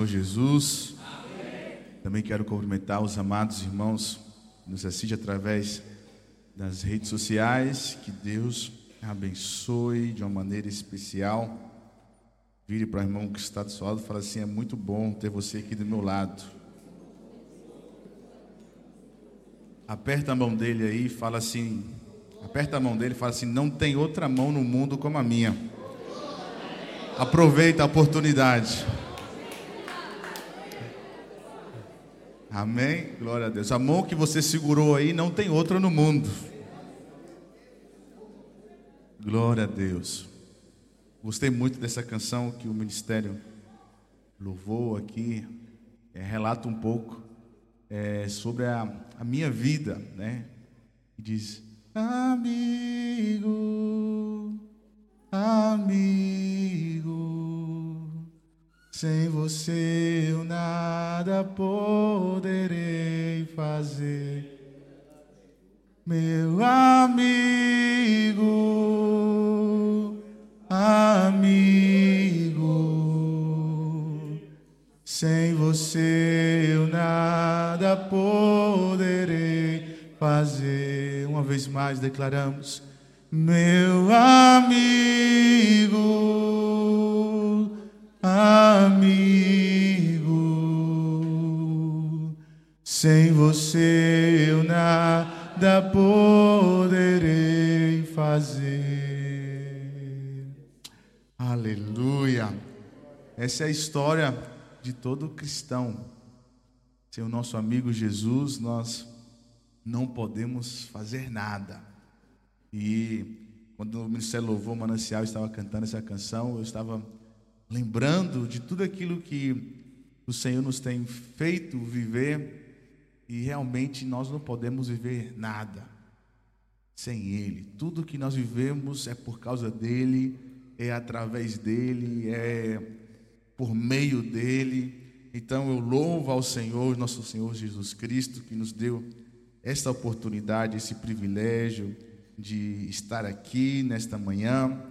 Senhor Jesus. Também quero cumprimentar os amados irmãos que nos assistem através das redes sociais. Que Deus abençoe de uma maneira especial. Vire para o irmão que está do seu lado e fala assim: é muito bom ter você aqui do meu lado. Aperta a mão dele aí e fala assim: aperta a mão dele e fala assim: não tem outra mão no mundo como a minha. Aproveita a oportunidade. Amém? Glória a Deus. A mão que você segurou aí não tem outra no mundo. Glória a Deus. Gostei muito dessa canção que o ministério louvou aqui. É, relata um pouco é, sobre a, a, minha vida, né? E diz: Amigo, amigo. Sem você eu nada poderei fazer. Meu amigo, amigo, sem você eu nada poderei fazer. Uma vez mais declaramos: Meu amigo, amigo, sem você eu nada poderei fazer. Aleluia. Essa é a história de todo cristão. Sem o nosso amigo Jesus, nós não podemos fazer nada. E quando o Ministério Louvor Manancial estava cantando essa canção, eu estava lembrando de tudo aquilo que o Senhor nos tem feito viver e realmente nós não podemos viver nada sem Ele. Tudo que nós vivemos é por causa dEle, é através dEle, é por meio dEle. Então eu louvo ao Senhor, nosso Senhor Jesus Cristo, que nos deu esta oportunidade, esse privilégio de estar aqui nesta manhã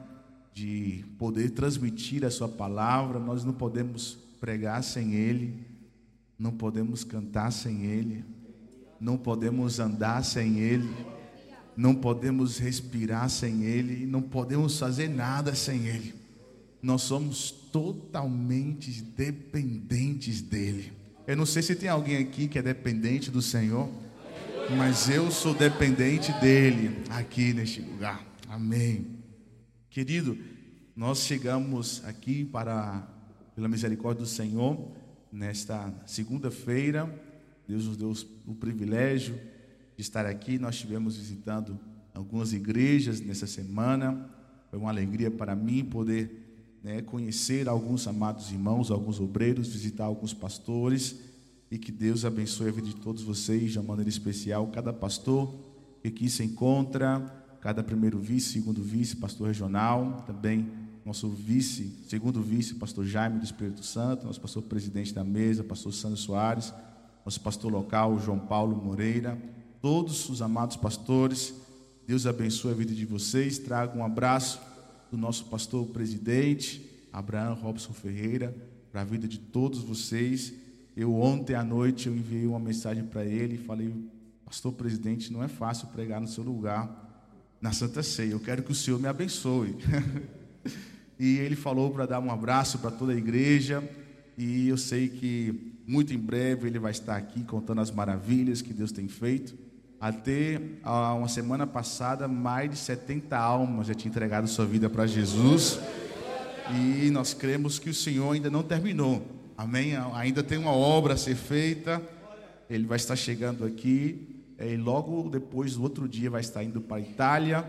de poder transmitir a Sua palavra, nós não podemos pregar sem Ele, não podemos cantar sem Ele, não podemos andar sem Ele, não podemos respirar sem Ele, não podemos fazer nada sem Ele. Nós somos totalmente dependentes dEle. Eu não sei se tem alguém aqui que é dependente do Senhor, mas eu sou dependente dEle aqui neste lugar. Amém. Querido, nós chegamos aqui para, pela misericórdia do Senhor, nesta segunda-feira. Deus nos deu o privilégio de estar aqui. Nós estivemos visitando algumas igrejas nessa semana. Foi uma alegria para mim poder né, conhecer alguns amados irmãos, alguns obreiros, visitar alguns pastores. E que Deus abençoe a vida de todos vocês de uma maneira especial. Cada pastor que aqui se encontra cada primeiro vice, segundo vice, pastor regional, também nosso vice, segundo vice, pastor Jaime do Espírito Santo, nosso pastor presidente da mesa, pastor Sandro Soares, nosso pastor local, João Paulo Moreira, todos os amados pastores, Deus abençoe a vida de vocês, traga um abraço do nosso pastor presidente, Abraão Robson Ferreira, para a vida de todos vocês. Eu ontem à noite eu enviei uma mensagem para ele e falei, pastor presidente, não é fácil pregar no seu lugar, na Santa Ceia. Eu quero que o Senhor me abençoe. e ele falou para dar um abraço para toda a igreja. E eu sei que muito em breve ele vai estar aqui contando as maravilhas que Deus tem feito. Até uma semana passada, mais de 70 almas já tinham entregado sua vida para Jesus. E nós cremos que o Senhor ainda não terminou. Amém? Ainda tem uma obra a ser feita. Ele vai estar chegando aqui e logo depois, no outro dia, vai estar indo para a Itália,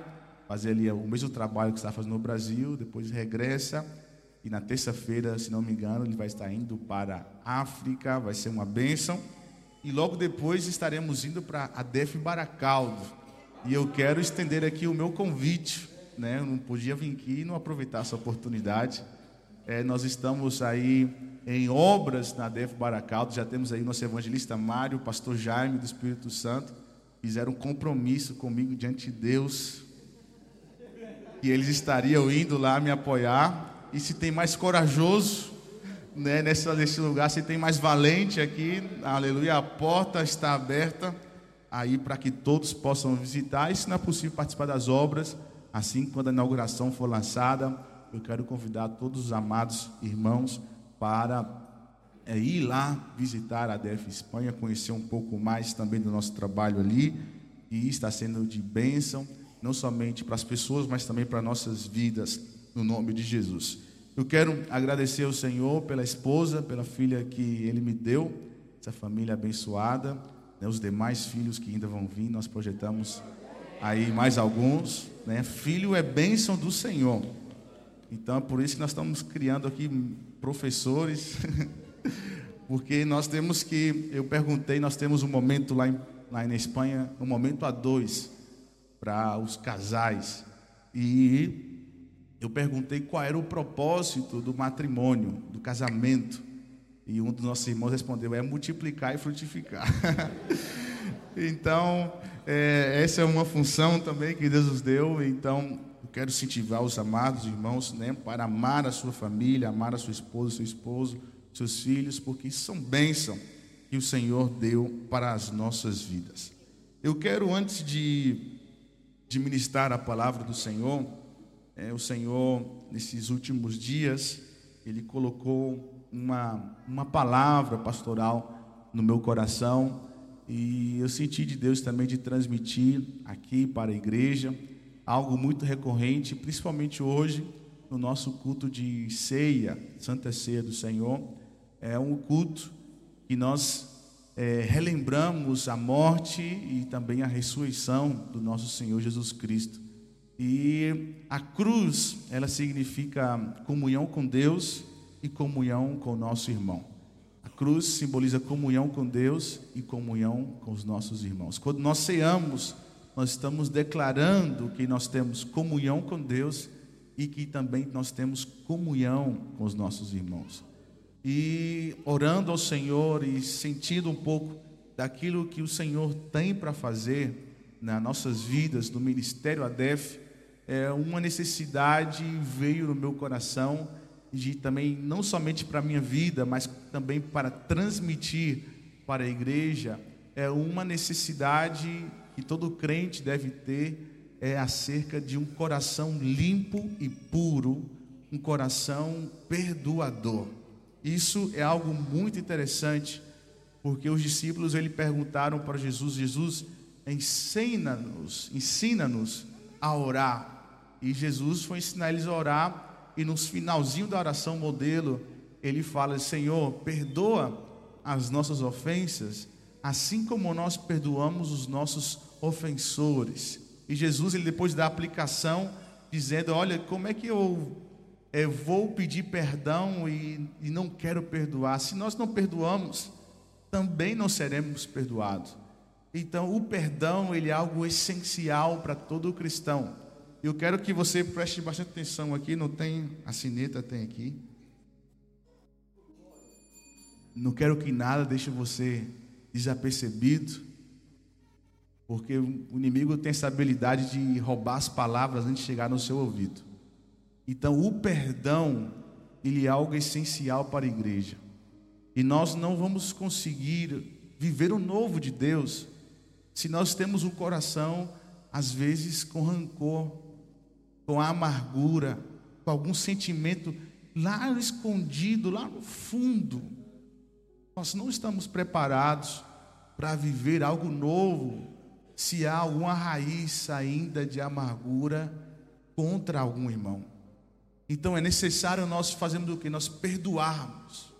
fazer ali o mesmo trabalho que está fazendo no Brasil, depois regressa. E na terça-feira, se não me engano, ele vai estar indo para a África, vai ser uma bênção. E logo depois estaremos indo para a Def Baracaldo. E eu quero estender aqui o meu convite. Né? Eu não podia vir aqui e não aproveitar essa oportunidade. É, nós estamos aí em obras na Def Baracaldo. Já temos aí nosso evangelista Mário, pastor Jaime do Espírito Santo fizeram um compromisso comigo diante de Deus. E eles estariam indo lá me apoiar. E se tem mais corajoso né, nessa, nesse lugar, se tem mais valente aqui, aleluia, a porta está aberta aí para que todos possam visitar. E se não é possível participar das obras, assim quando a inauguração for lançada, eu quero convidar todos os amados irmãos para é, ir lá visitar a DF Espanha, conhecer um pouco mais também do nosso trabalho ali, e está sendo de bênção, não somente para as pessoas, mas também para nossas vidas, no nome de Jesus. Eu quero agradecer ao Senhor pela esposa, pela filha que Ele me deu, essa família abençoada, né, os demais filhos que ainda vão vir, nós projetamos aí mais alguns. Né? Filho é bênção do Senhor. Então é por isso que nós estamos criando aqui professores, porque nós temos que, eu perguntei, nós temos um momento lá, em, lá na Espanha, um momento a dois para os casais. E eu perguntei qual era o propósito do matrimônio, do casamento. E um dos nossos irmãos respondeu: é multiplicar e frutificar. então, é, essa é uma função também que Deus nos deu. Então, quero incentivar os amados irmãos né, para amar a sua família, amar a sua esposa, seu esposo, seus filhos, porque são bênçãos que o Senhor deu para as nossas vidas. Eu quero, antes de, de ministrar a palavra do Senhor, é, o Senhor, nesses últimos dias, Ele colocou uma, uma palavra pastoral no meu coração e eu senti de Deus também de transmitir aqui para a igreja algo muito recorrente, principalmente hoje, no nosso culto de ceia, Santa Ceia do Senhor. É um culto que nós é, relembramos a morte e também a ressurreição do nosso Senhor Jesus Cristo. E a cruz, ela significa comunhão com Deus e comunhão com o nosso irmão. A cruz simboliza comunhão com Deus e comunhão com os nossos irmãos. Quando nós ceamos, nós estamos declarando que nós temos comunhão com Deus e que também nós temos comunhão com os nossos irmãos. E orando ao Senhor e sentindo um pouco daquilo que o Senhor tem para fazer nas nossas vidas, no ministério ADEF, é, uma necessidade veio no meu coração de também, não somente para a minha vida, mas também para transmitir para a igreja, é uma necessidade que todo crente deve ter é acerca de um coração limpo e puro, um coração perdoador. Isso é algo muito interessante, porque os discípulos ele perguntaram para Jesus: Jesus, ensina-nos, ensina-nos a orar. E Jesus foi ensinar eles a orar, e no finalzinho da oração modelo, ele fala: Senhor, perdoa as nossas ofensas, assim como nós perdoamos os nossos ofensores. E Jesus, ele depois da aplicação, dizendo: Olha, como é que eu, eu vou pedir perdão e, e não quero perdoar? Se nós não perdoamos, também não seremos perdoados. Então, o perdão ele é algo essencial para todo cristão. Eu quero que você preste bastante atenção aqui. Não tem a sineta, tem aqui. Não quero que nada deixe você desapercebido. Porque o inimigo tem essa habilidade de roubar as palavras antes de chegar no seu ouvido. Então, o perdão, ele é algo essencial para a igreja. E nós não vamos conseguir viver o novo de Deus se nós temos um coração, às vezes, com rancor, com amargura, com algum sentimento lá escondido, lá no fundo. Nós não estamos preparados para viver algo novo se há alguma raiz ainda de amargura contra algum irmão. Então é necessário nós fazermos o que? Nós perdoarmos.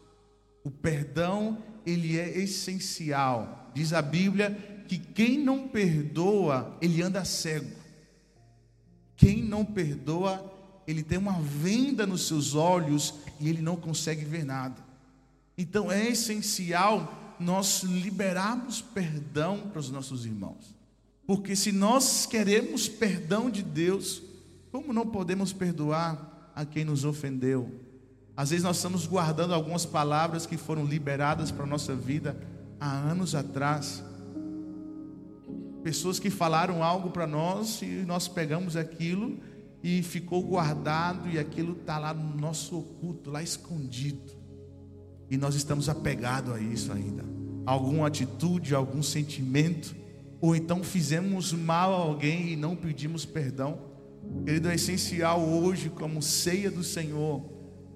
O perdão, ele é essencial. Diz a Bíblia que quem não perdoa, ele anda cego. Quem não perdoa, ele tem uma venda nos seus olhos e ele não consegue ver nada. Então é essencial nós liberarmos perdão para os nossos irmãos. Porque se nós queremos perdão de Deus, como não podemos perdoar a quem nos ofendeu? Às vezes nós estamos guardando algumas palavras que foram liberadas para a nossa vida há anos atrás. Pessoas que falaram algo para nós e nós pegamos aquilo e ficou guardado e aquilo está lá no nosso oculto, lá escondido. e nós estamos apegados a isso ainda. Alguma atitude, algum sentimento, ou então fizemos mal a alguém e não pedimos perdão. Querido, é essencial hoje, como ceia do Senhor,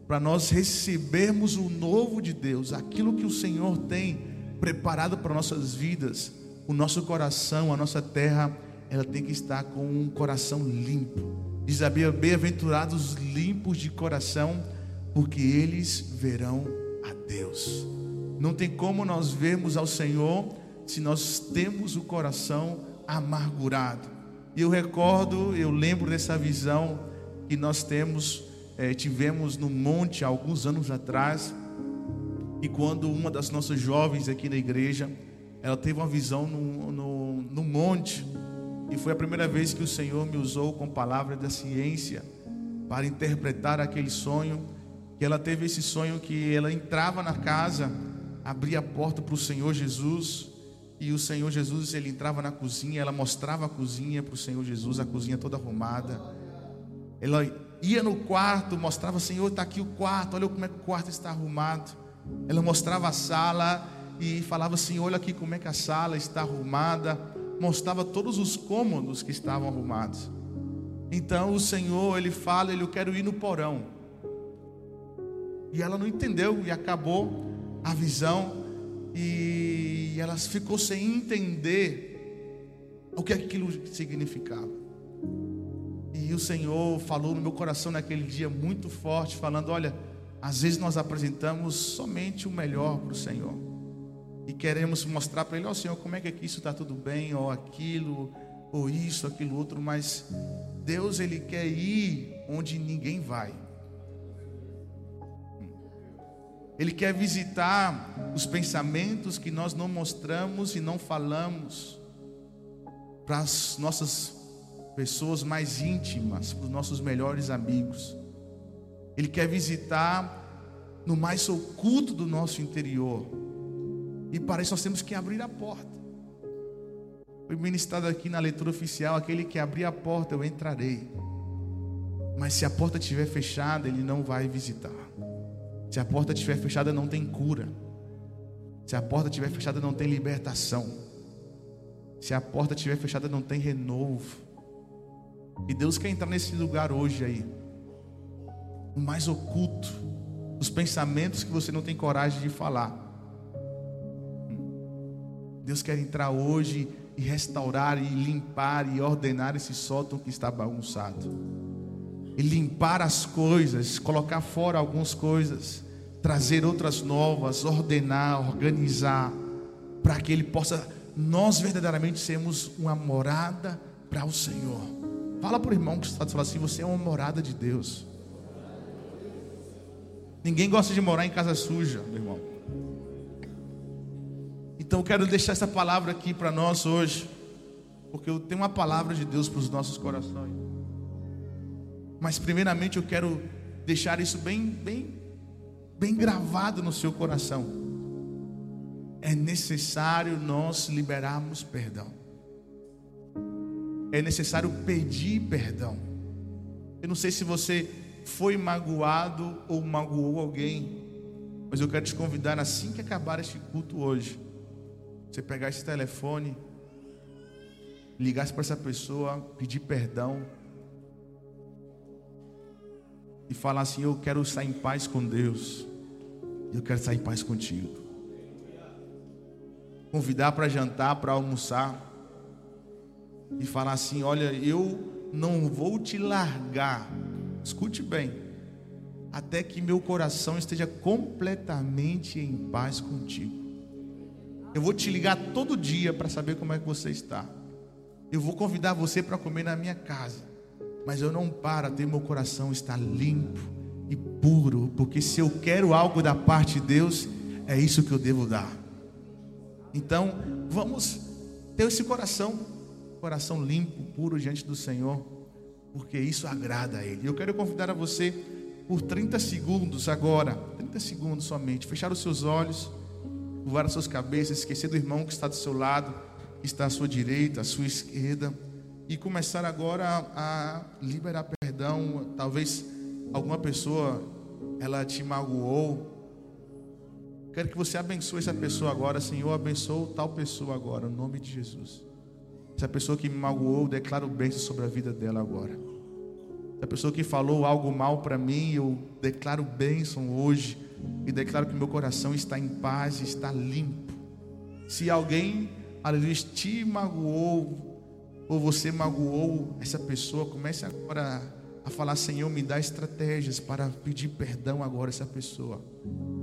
para nós recebermos o novo de Deus, aquilo que o Senhor tem preparado para nossas vidas, o nosso coração, a nossa terra, ela tem que estar com um coração limpo. Diz a Bíblia, bem-aventurados limpos de coração, porque eles verão a Deus. Não tem como nós vermos ao Senhor se nós temos o coração amargurado. E eu recordo, eu lembro dessa visão que nós temos, eh, tivemos no monte alguns anos atrás, e quando uma das nossas jovens aqui na igreja, ela teve uma visão no, no, no monte, e foi a primeira vez que o Senhor me usou com palavra da ciência para interpretar aquele sonho. Que ela teve esse sonho que ela entrava na casa, abria a porta para o Senhor Jesus, e o Senhor Jesus, ele entrava na cozinha, ela mostrava a cozinha para o Senhor Jesus, a cozinha toda arrumada. Ela ia no quarto, mostrava, Senhor, está aqui o quarto, olha como é que o quarto está arrumado. Ela mostrava a sala e falava assim: olha aqui como é que a sala está arrumada. Mostrava todos os cômodos que estavam arrumados. Então o Senhor, ele fala, ele, eu quero ir no porão. E ela não entendeu e acabou a visão e ela ficou sem entender o que aquilo significava. E o Senhor falou no meu coração naquele dia muito forte, falando: Olha, às vezes nós apresentamos somente o melhor para o Senhor e queremos mostrar para Ele: Ó oh, Senhor, como é que aqui isso está tudo bem, ou aquilo, ou isso, aquilo outro, mas Deus Ele quer ir onde ninguém vai. Ele quer visitar os pensamentos que nós não mostramos e não falamos para as nossas pessoas mais íntimas, para os nossos melhores amigos. Ele quer visitar no mais oculto do nosso interior. E para isso nós temos que abrir a porta. Foi ministrado aqui na leitura oficial: aquele que abrir a porta, eu entrarei. Mas se a porta estiver fechada, ele não vai visitar. Se a porta estiver fechada, não tem cura. Se a porta estiver fechada, não tem libertação. Se a porta estiver fechada, não tem renovo. E Deus quer entrar nesse lugar hoje aí. O mais oculto. Os pensamentos que você não tem coragem de falar. Deus quer entrar hoje e restaurar e limpar e ordenar esse sótão que está bagunçado. E limpar as coisas, colocar fora algumas coisas trazer outras novas, ordenar, organizar, para que Ele possa, nós verdadeiramente sermos uma morada para o Senhor. Fala para o irmão que está falando assim: você é uma morada de Deus. Ninguém gosta de morar em casa suja, meu irmão. Então eu quero deixar essa palavra aqui para nós hoje, porque eu tenho uma palavra de Deus para os nossos corações. Mas primeiramente eu quero deixar isso bem, bem bem gravado no seu coração. É necessário nós liberarmos perdão. É necessário pedir perdão. Eu não sei se você foi magoado ou magoou alguém, mas eu quero te convidar assim que acabar este culto hoje, você pegar esse telefone, ligasse para essa pessoa, pedir perdão e falar assim: Eu quero estar em paz com Deus. Eu quero estar em paz contigo. Convidar para jantar, para almoçar. E falar assim: Olha, eu não vou te largar. Escute bem. Até que meu coração esteja completamente em paz contigo. Eu vou te ligar todo dia para saber como é que você está. Eu vou convidar você para comer na minha casa mas eu não paro até meu coração estar limpo e puro, porque se eu quero algo da parte de Deus, é isso que eu devo dar. Então, vamos ter esse coração, coração limpo, puro diante do Senhor, porque isso agrada a Ele. Eu quero convidar a você por 30 segundos agora, 30 segundos somente, fechar os seus olhos, curvar as suas cabeças, esquecer do irmão que está do seu lado, que está à sua direita, à sua esquerda e começar agora a, liberar perdão. Talvez alguma pessoa ela te magoou Quero que você abençoe essa pessoa agora, Senhor. Abençoe tal pessoa agora, no nome de Jesus. Essa pessoa que me magoou, declaro bênção sobre a vida dela agora. Essa pessoa que falou algo mal para mim, eu declaro bênção hoje. E declaro que meu coração está em paz, está limpo. Se alguém, aleluia, te magoou, ou você magoou essa pessoa, comece agora a falar: Senhor, me dá estratégias para pedir perdão agora a essa pessoa,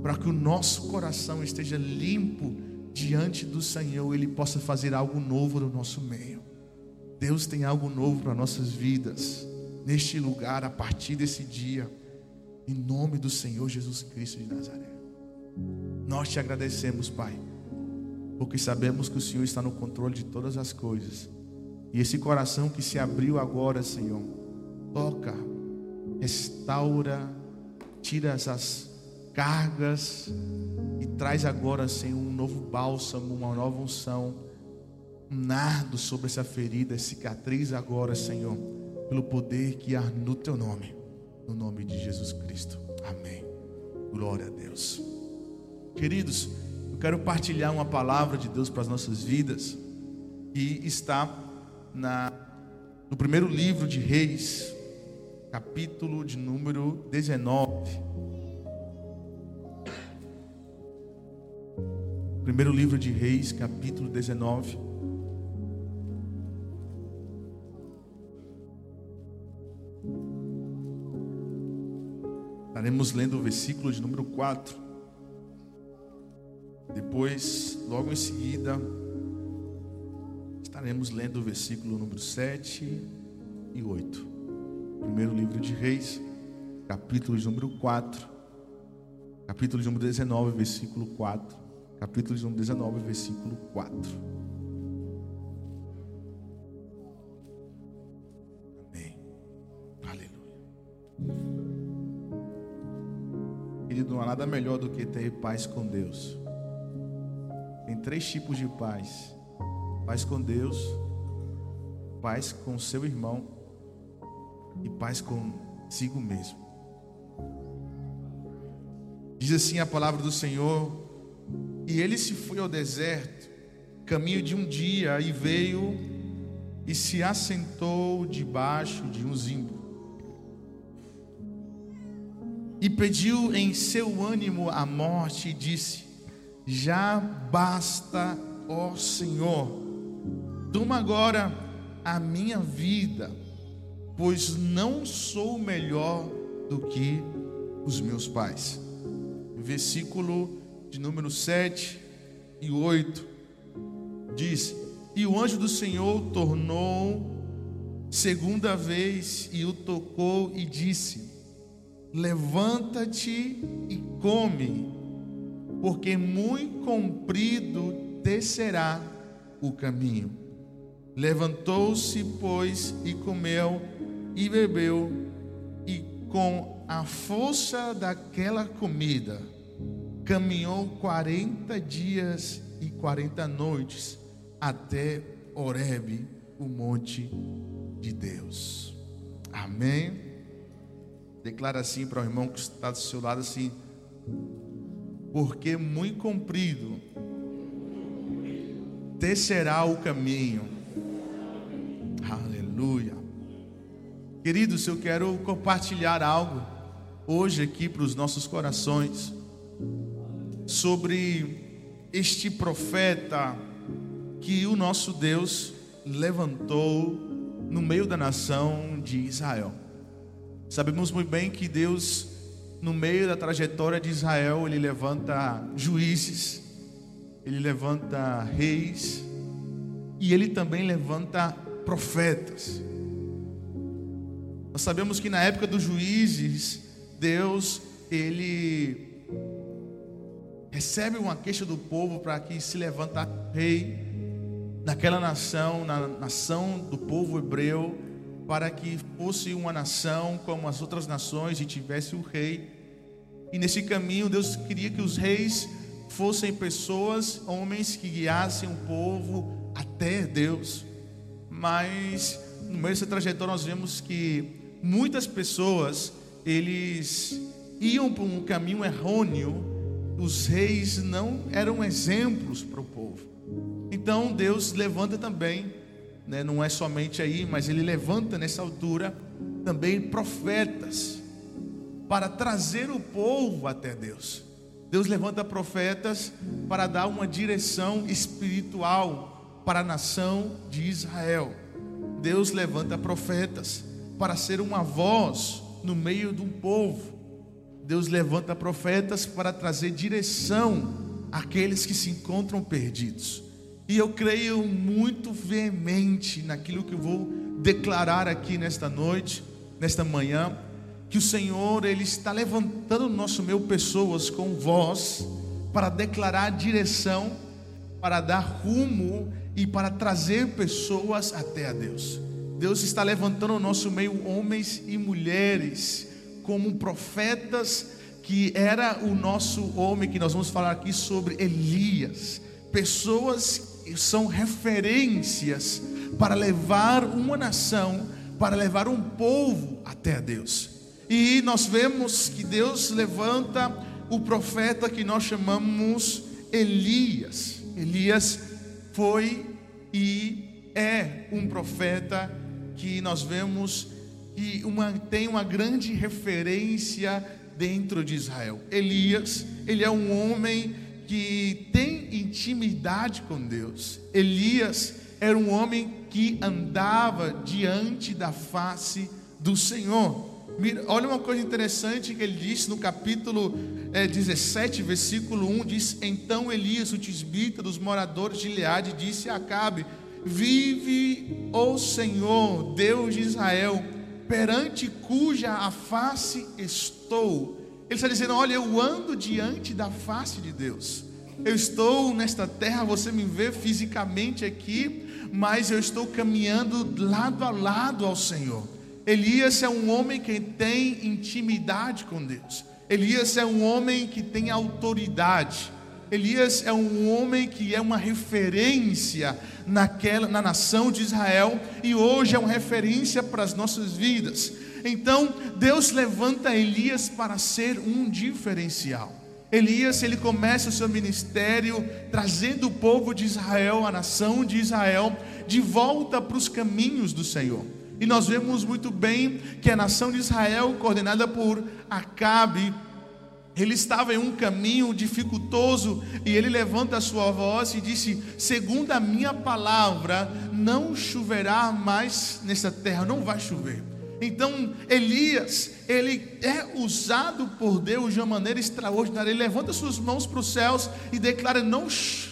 para que o nosso coração esteja limpo diante do Senhor, Ele possa fazer algo novo no nosso meio. Deus tem algo novo para nossas vidas, neste lugar, a partir desse dia, em nome do Senhor Jesus Cristo de Nazaré. Nós te agradecemos, Pai, porque sabemos que o Senhor está no controle de todas as coisas. E esse coração que se abriu agora, Senhor, toca, restaura, tira essas cargas e traz agora, Senhor, um novo bálsamo, uma nova unção, um nardo sobre essa ferida, cicatriz agora, Senhor, pelo poder que há no teu nome, no nome de Jesus Cristo. Amém. Glória a Deus. Queridos, eu quero partilhar uma palavra de Deus para as nossas vidas que está na, no primeiro livro de Reis, capítulo de número 19. Primeiro livro de Reis, capítulo 19. Estaremos lendo o versículo de número 4. Depois, logo em seguida, estaremos lendo o versículo número 7 e 8. Primeiro livro de Reis, capítulo de número 4, capítulo de número 19, versículo 4, capítulo de número 19, versículo 4. Amém. Aleluia. Querido, não há nada melhor do que ter paz com Deus. Tem três tipos de paz: paz com Deus, paz com seu irmão e paz consigo mesmo. Diz assim a palavra do Senhor: E ele se foi ao deserto, caminho de um dia, e veio e se assentou debaixo de um zimbro. E pediu em seu ânimo a morte, e disse: Já basta, ó Senhor, toma agora a minha vida pois não sou melhor do que os meus pais. Versículo de número 7 e 8 diz: E o anjo do Senhor tornou segunda vez e o tocou e disse: Levanta-te e come, porque muito comprido descerá o caminho. Levantou-se, pois, e comeu e bebeu, e com a força daquela comida, caminhou quarenta dias e quarenta noites até Horebe, o monte de Deus. Amém. Declara assim para o irmão que está do seu lado assim: porque muito comprido descerá o caminho. Aleluia. Queridos, eu quero compartilhar algo hoje aqui para os nossos corações sobre este profeta que o nosso Deus levantou no meio da nação de Israel. Sabemos muito bem que Deus, no meio da trajetória de Israel, ele levanta juízes, ele levanta reis e ele também levanta profetas. Nós sabemos que na época dos juízes, Deus, ele recebe uma queixa do povo para que se levanta rei naquela nação, na nação do povo hebreu, para que fosse uma nação como as outras nações e tivesse o rei. E nesse caminho, Deus queria que os reis fossem pessoas, homens que guiassem o povo até Deus. Mas no meio dessa trajetória nós vemos que muitas pessoas eles iam por um caminho errôneo os reis não eram exemplos para o povo. Então Deus levanta também, né, não é somente aí, mas Ele levanta nessa altura também profetas para trazer o povo até Deus. Deus levanta profetas para dar uma direção espiritual para a nação de Israel. Deus levanta profetas para ser uma voz no meio de um povo. Deus levanta profetas para trazer direção àqueles que se encontram perdidos. E eu creio muito veemente naquilo que eu vou declarar aqui nesta noite, nesta manhã, que o Senhor ele está levantando no nosso meio pessoas com voz para declarar direção, para dar rumo e para trazer pessoas até a Deus. Deus está levantando no nosso meio homens e mulheres como profetas, que era o nosso homem que nós vamos falar aqui sobre Elias. Pessoas que são referências para levar uma nação, para levar um povo até a Deus. E nós vemos que Deus levanta o profeta que nós chamamos Elias. Elias foi e é um profeta que nós vemos que uma, tem uma grande referência dentro de Israel. Elias, ele é um homem que tem intimidade com Deus. Elias era um homem que andava diante da face do Senhor. Olha uma coisa interessante que ele disse no capítulo é, 17, versículo 1: diz: Então Elias, o tisbita dos moradores de Gileade, disse a Acabe: Vive, ó Senhor, Deus de Israel, perante cuja a face estou. Ele está dizendo: Olha, eu ando diante da face de Deus. Eu estou nesta terra, você me vê fisicamente aqui, mas eu estou caminhando lado a lado ao Senhor. Elias é um homem que tem intimidade com Deus. Elias é um homem que tem autoridade. Elias é um homem que é uma referência naquela, na nação de Israel e hoje é uma referência para as nossas vidas. Então, Deus levanta Elias para ser um diferencial. Elias, ele começa o seu ministério trazendo o povo de Israel, a nação de Israel, de volta para os caminhos do Senhor. E nós vemos muito bem que a nação de Israel, coordenada por Acabe, ele estava em um caminho dificultoso e ele levanta a sua voz e disse: Segundo a minha palavra, não choverá mais nessa terra, não vai chover. Então, Elias, ele é usado por Deus de uma maneira extraordinária. Ele levanta suas mãos para os céus e declara: não,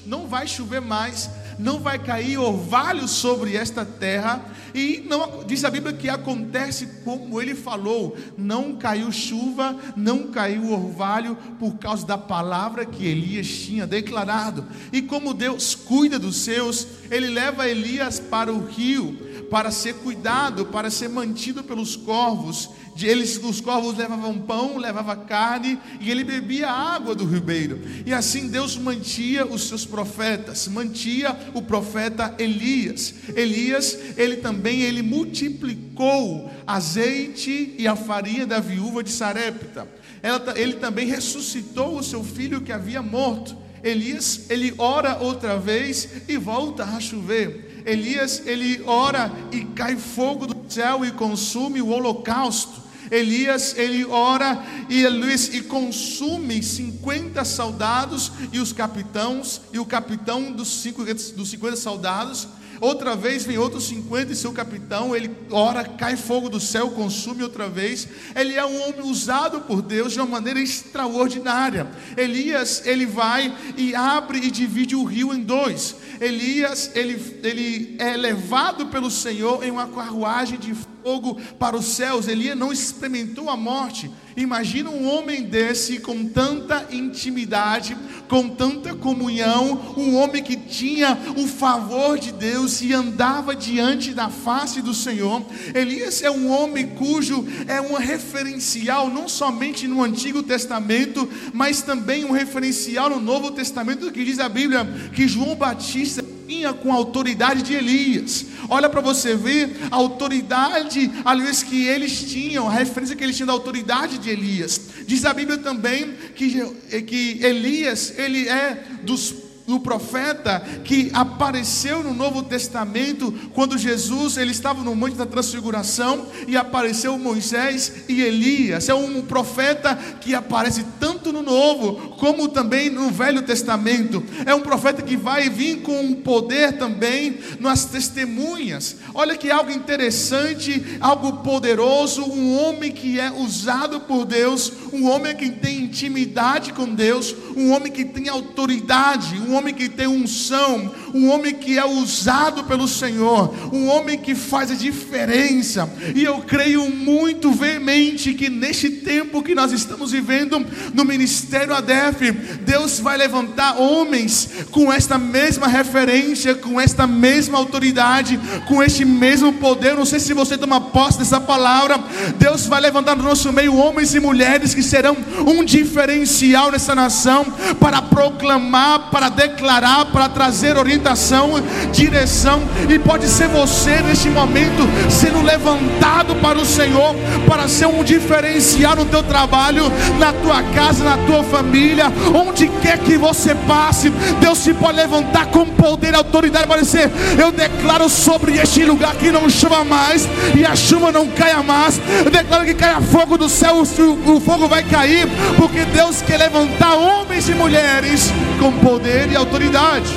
não vai chover mais, não vai cair orvalho sobre esta terra. E não, diz a Bíblia que acontece como ele falou: não caiu chuva, não caiu orvalho, por causa da palavra que Elias tinha declarado. E como Deus cuida dos seus, ele leva Elias para o rio para ser cuidado, para ser mantido pelos corvos. Eles, os corvos levavam pão, levava carne e ele bebia água do ribeiro. E assim Deus mantia os seus profetas, mantia o profeta Elias. Elias, ele também ele multiplicou azeite e a farinha da viúva de Sarepta. Ela, ele também ressuscitou o seu filho que havia morto. Elias, ele ora outra vez e volta a chover. Elias, ele ora e cai fogo do céu e consume o holocausto. Elias, ele ora e, Luiz, e consume 50 soldados e os capitãos, e o capitão dos 50, dos 50 soldados Outra vez vem outros 50 e seu capitão, ele ora, cai fogo do céu, consome outra vez. Ele é um homem usado por Deus de uma maneira extraordinária. Elias, ele vai e abre e divide o rio em dois. Elias, ele, ele é levado pelo Senhor em uma carruagem de fogo para os céus. Elias não experimentou a morte. Imagina um homem desse com tanta intimidade, com tanta comunhão, um homem que tinha o favor de Deus e andava diante da face do Senhor. Elias é um homem cujo é um referencial não somente no Antigo Testamento, mas também um referencial no Novo Testamento, que diz a Bíblia que João Batista vinha com a autoridade de Elias. Olha para você ver a autoridade, aliás, que eles tinham, a referência que eles tinham da autoridade de Elias. Diz a Bíblia também que, que Elias, ele é dos do profeta que apareceu no Novo Testamento quando Jesus ele estava no monte da transfiguração e apareceu Moisés e Elias. É um profeta que aparece tanto no Novo como também no Velho Testamento. É um profeta que vai vir com poder também nas testemunhas. Olha que algo interessante, algo poderoso, um homem que é usado por Deus, um homem que tem intimidade com Deus, um homem que tem autoridade, um homem que tem unção, um homem que é usado pelo Senhor, um homem que faz a diferença. E eu creio muito veemente que neste tempo que nós estamos vivendo no ministério ADEF, Deus vai levantar homens com esta mesma referência, com esta mesma autoridade, com este mesmo poder. Não sei se você toma posse dessa palavra. Deus vai levantar no nosso meio homens e mulheres que serão um diferencial nessa nação para proclamar, para declarar declarar, para trazer orientação, direção, e pode ser você neste momento sendo levantado para o Senhor, para ser um diferencial no teu trabalho, na tua casa, na tua família, onde quer que você passe, Deus se pode levantar com poder e autoridade para dizer: Eu declaro sobre este lugar que não chova mais e a chuva não caia mais. Eu declaro que caia fogo do céu, o fogo vai cair, porque Deus quer levantar homens e mulheres com poder e autoridade.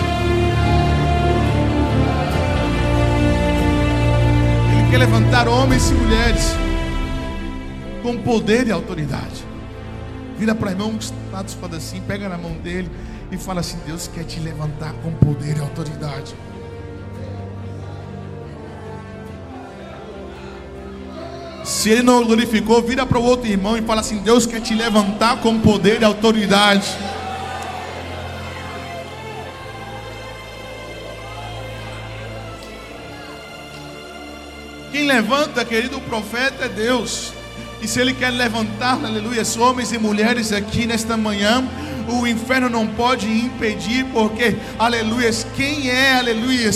Ele quer levantar homens e mulheres com poder e autoridade. Vira para o irmão que está do assim, pega na mão dele e fala assim: Deus quer te levantar com poder e autoridade. Se ele não glorificou, vira para o outro irmão e fala assim: Deus quer te levantar com poder e autoridade. Levanta, querido, profeta é Deus. E se Ele quer levantar, aleluia, homens e mulheres aqui nesta manhã, o inferno não pode impedir, porque, aleluia, quem é, aleluia,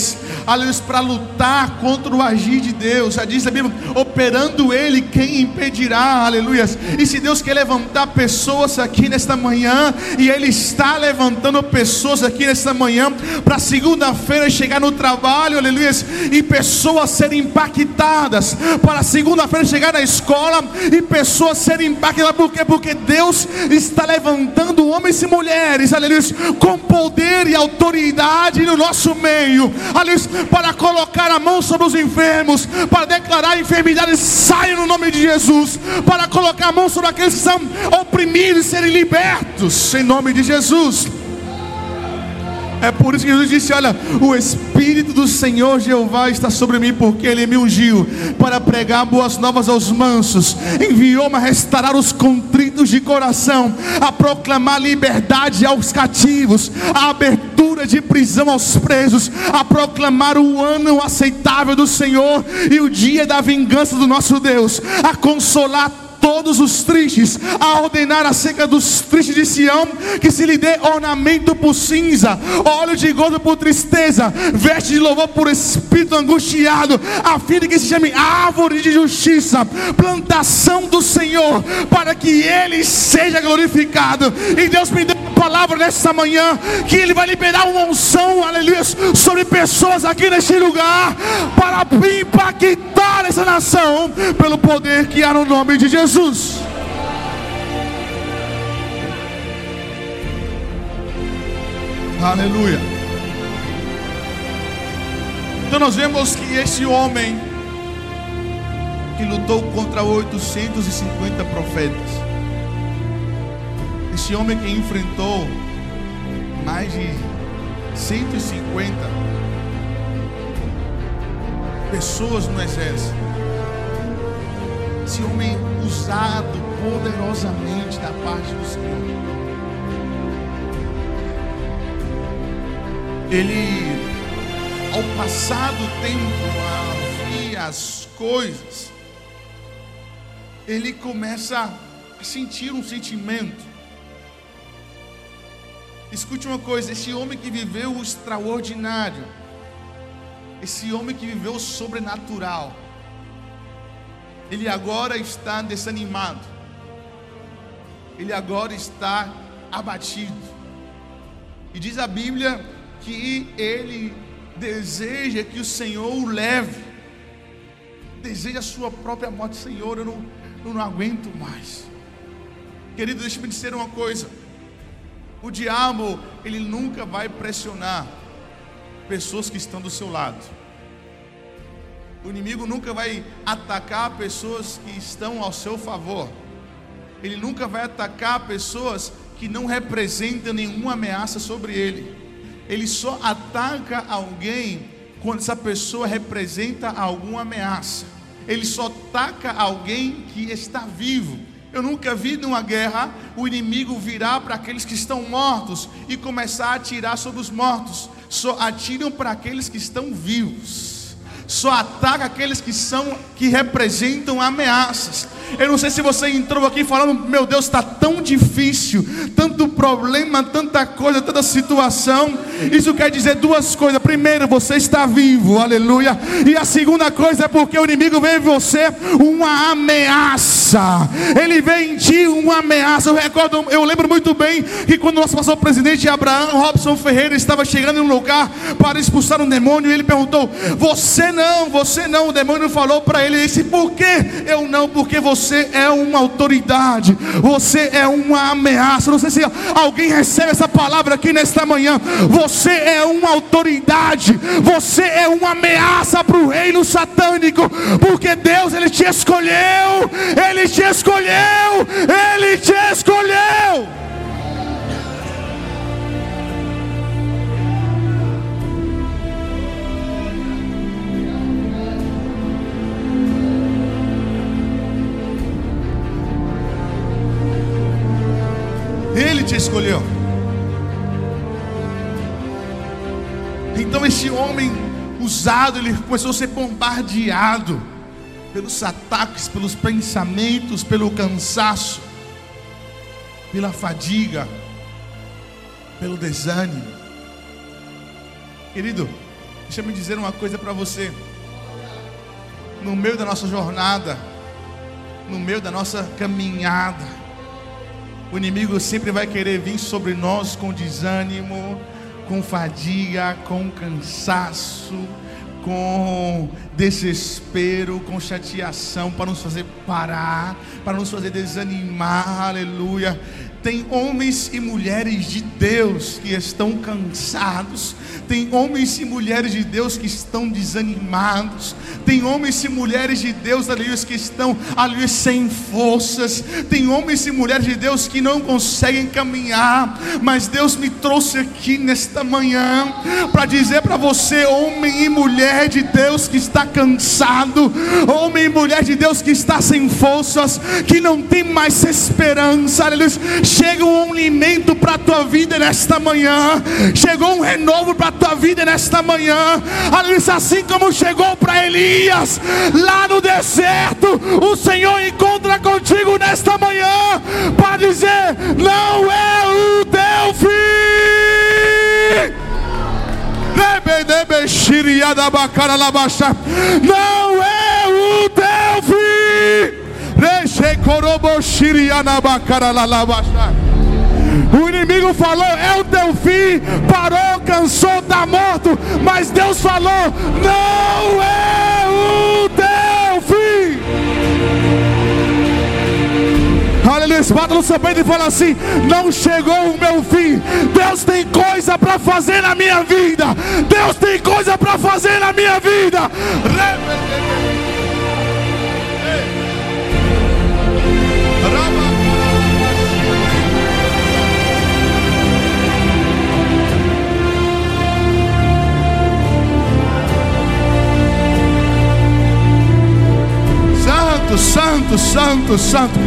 aleluia, para lutar contra o agir de Deus, já diz a Bíblia, operando Ele, quem impedirá, aleluia. E se Deus quer levantar pessoas aqui nesta manhã, e Ele está levantando pessoas aqui nesta manhã, para segunda-feira chegar no trabalho, aleluia, e pessoas serem impactadas, para segunda-feira chegar na escola, e pessoas serem impactadas, por quê? Porque Deus está levantando homens homens e mulheres, aleluia, com poder e autoridade no nosso meio, aleluia, para colocar a mão sobre os enfermos, para declarar a enfermidade saia no nome de Jesus, para colocar a mão sobre aqueles que são oprimidos e serem libertos, em nome de Jesus. É por isso que Jesus disse: Olha, o Espírito do Senhor Jeová está sobre mim, porque Ele me ungiu para pregar boas novas aos mansos, enviou-me a restaurar os contritos de coração, a proclamar liberdade aos cativos, a abertura de prisão aos presos, a proclamar o ano aceitável do Senhor e o dia da vingança do nosso Deus, a consolar todos os tristes, a ordenar acerca dos tristes de Sião, que se lhe dê ornamento por cinza, óleo de gozo por tristeza, veste de louvor por espírito angustiado, a fim de que se chame árvore de justiça, plantação do Senhor, para que Ele seja glorificado. E Deus me deu a palavra nessa manhã, que Ele vai liberar uma unção, aleluia, sobre pessoas aqui neste lugar, para impactar essa nação, pelo poder que há no nome de Jesus. Aleluia. Então nós vemos que esse homem que lutou contra 850 profetas, esse homem que enfrentou mais de 150 pessoas no exército, esse homem usado poderosamente da parte do Senhor. Ele, ao passar do tempo, a ver as coisas, ele começa a sentir um sentimento. Escute uma coisa: esse homem que viveu o extraordinário, esse homem que viveu o sobrenatural, ele agora está desanimado. ele agora está abatido. E diz a Bíblia que ele deseja que o Senhor o leve, deseja a sua própria morte, Senhor, eu não, eu não aguento mais. Querido, deixa-me dizer uma coisa: o diabo, ele nunca vai pressionar pessoas que estão do seu lado. O inimigo nunca vai atacar pessoas que estão ao seu favor. Ele nunca vai atacar pessoas que não representam nenhuma ameaça sobre ele. Ele só ataca alguém quando essa pessoa representa alguma ameaça. Ele só ataca alguém que está vivo. Eu nunca vi numa guerra o inimigo virar para aqueles que estão mortos e começar a atirar sobre os mortos. Só atiram para aqueles que estão vivos só ataca aqueles que são que representam ameaças. Eu não sei se você entrou aqui falando, meu Deus, está tão difícil, tanto problema, tanta coisa, tanta situação. Isso quer dizer duas coisas. Primeiro, você está vivo, aleluia. E a segunda coisa é porque o inimigo vê em você uma ameaça. Ele vê em ti uma ameaça. Eu recordo, eu lembro muito bem que quando nosso pastor presidente Abraão Robson Ferreira estava chegando em um lugar para expulsar um demônio, ele perguntou: Você não, você não. O demônio falou para ele: disse, Por que eu não? Porque você é uma autoridade, você é uma ameaça. Não sei se alguém recebe essa palavra aqui nesta manhã. Você é uma autoridade, você é uma ameaça para o reino satânico, porque Deus ele te escolheu, ele te escolheu, ele te escolheu. Te escolheu. Então esse homem usado, ele começou a ser bombardeado pelos ataques, pelos pensamentos, pelo cansaço, pela fadiga, pelo desânimo. Querido, deixa eu dizer uma coisa para você. No meio da nossa jornada, no meio da nossa caminhada, o inimigo sempre vai querer vir sobre nós com desânimo, com fadiga, com cansaço, com desespero, com chateação, para nos fazer parar, para nos fazer desanimar, aleluia. Tem homens e mulheres de Deus que estão cansados, tem homens e mulheres de Deus que estão desanimados, tem homens e mulheres de Deus, aleluia, que estão ali sem forças, tem homens e mulheres de Deus que não conseguem caminhar, mas Deus me trouxe aqui nesta manhã para dizer para você, homem e mulher de Deus que está cansado, homem e mulher de Deus que está sem forças, que não tem mais esperança, aleluia chega um alimento para a tua vida nesta manhã, chegou um renovo para a tua vida nesta manhã, aleluia, assim como chegou para Elias lá no deserto, o Senhor encontra contigo nesta manhã para dizer: Não é o teu fim. Não é o teu fim. O inimigo falou: é o teu fim, parou, cansou, está morto. Mas Deus falou: não é o teu fim. Aleluia, bata no seu peito e fala assim: Não chegou o meu fim. Deus tem coisa para fazer na minha vida. Deus tem coisa para fazer na minha vida. Santo, santo, santo.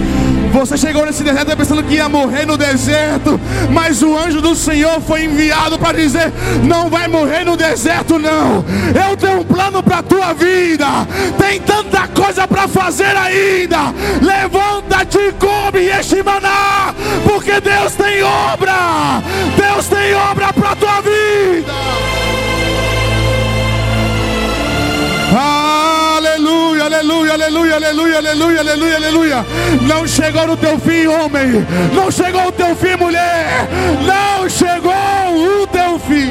Você chegou nesse deserto pensando que ia morrer no deserto, mas o anjo do Senhor foi enviado para dizer: Não vai morrer no deserto, não. Eu tenho um plano para a tua vida. Tem tanta coisa para fazer ainda. Levanta-te, come este maná, porque Deus tem obra. Deus tem obra para a tua vida. Aleluia, aleluia aleluia, aleluia, aleluia, aleluia. Não chegou no teu fim, homem. Não chegou o teu fim, mulher. Não chegou o teu fim.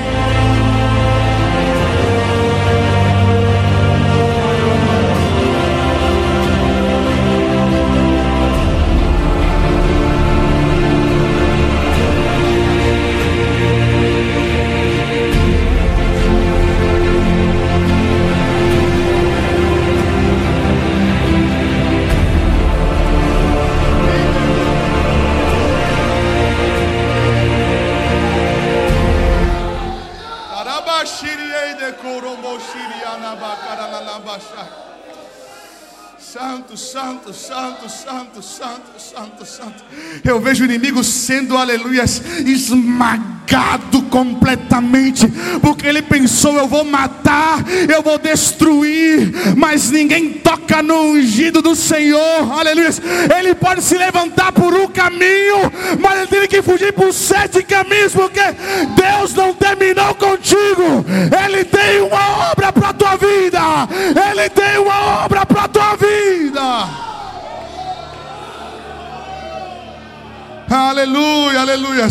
Santo, santo, santo, santo, santo, santo, santo. Eu vejo o inimigo sendo, aleluia, esmagado completamente, porque ele pensou: eu vou matar, eu vou destruir, mas ninguém toca no ungido do Senhor, aleluia. Ele pode se levantar por um caminho, mas ele tem que fugir por sete caminhos, porque Deus não terminou contigo, Ele tem uma obra para a tua vida, Ele tem uma obra para a tua vida. Aleluia, aleluia.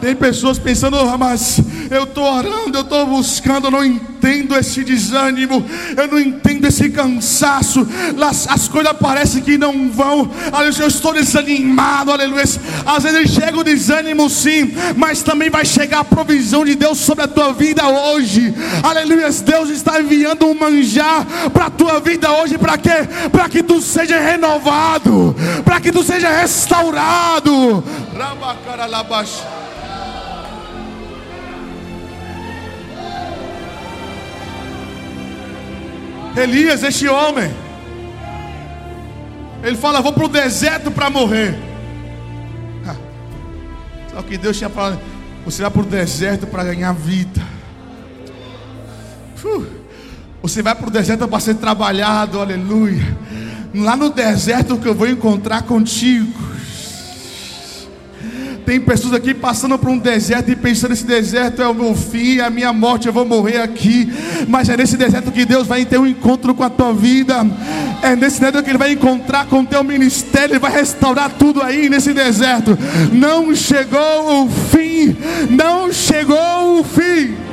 Tem pessoas pensando, oh, mas eu estou orando, eu estou buscando, eu não entendo esse desânimo, eu não entendo esse cansaço, as, as coisas parecem que não vão, aleluia, eu estou desanimado, aleluia. Às vezes chega o desânimo sim, mas também vai chegar a provisão de Deus sobre a tua vida hoje, aleluia. Deus está enviando um manjar para a tua vida hoje, para quê? Para que tu seja renovado, para que tu seja restaurado. Rabacaralabaxa. Elias, este homem, ele fala: Vou para o deserto para morrer. Só que Deus tinha falado: Você vai para o deserto para ganhar vida. Você vai para o deserto para ser trabalhado, aleluia. Lá no deserto que eu vou encontrar contigo. Tem pessoas aqui passando por um deserto e pensando: esse deserto é o meu fim, é a minha morte, eu vou morrer aqui. Mas é nesse deserto que Deus vai ter um encontro com a tua vida. É nesse deserto que Ele vai encontrar com o teu ministério. Ele vai restaurar tudo aí nesse deserto. Não chegou o fim, não chegou o fim.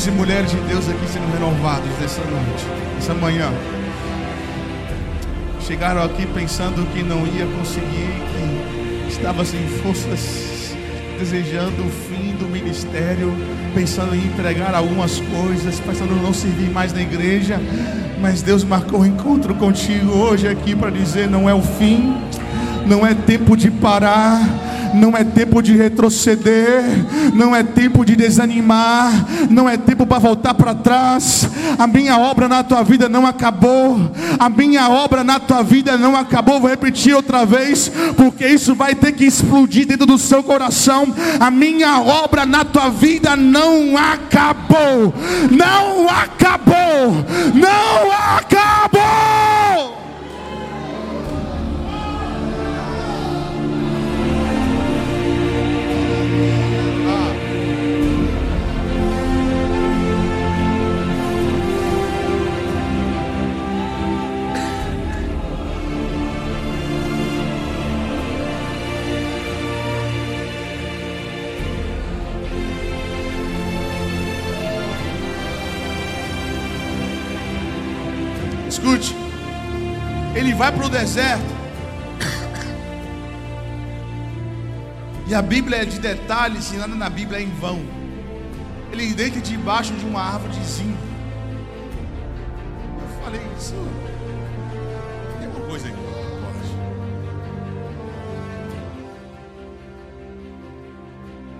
Homens e mulheres de Deus aqui sendo renovados nessa noite, essa manhã. Chegaram aqui pensando que não ia conseguir, que estava sem forças, desejando o fim do ministério, pensando em entregar algumas coisas, pensando em não servir mais na igreja, mas Deus marcou um encontro contigo hoje aqui para dizer: não é o fim, não é tempo de parar não é tempo de retroceder, não é tempo de desanimar, não é tempo para voltar para trás. A minha obra na tua vida não acabou, a minha obra na tua vida não acabou. Vou repetir outra vez, porque isso vai ter que explodir dentro do seu coração. A minha obra na tua vida não acabou, não acabou, não acabou. Vai para o deserto. E a Bíblia é de detalhes, e nada na Bíblia é em vão. Ele deita debaixo de uma árvore de zinco. Eu falei isso. Tem alguma coisa aí?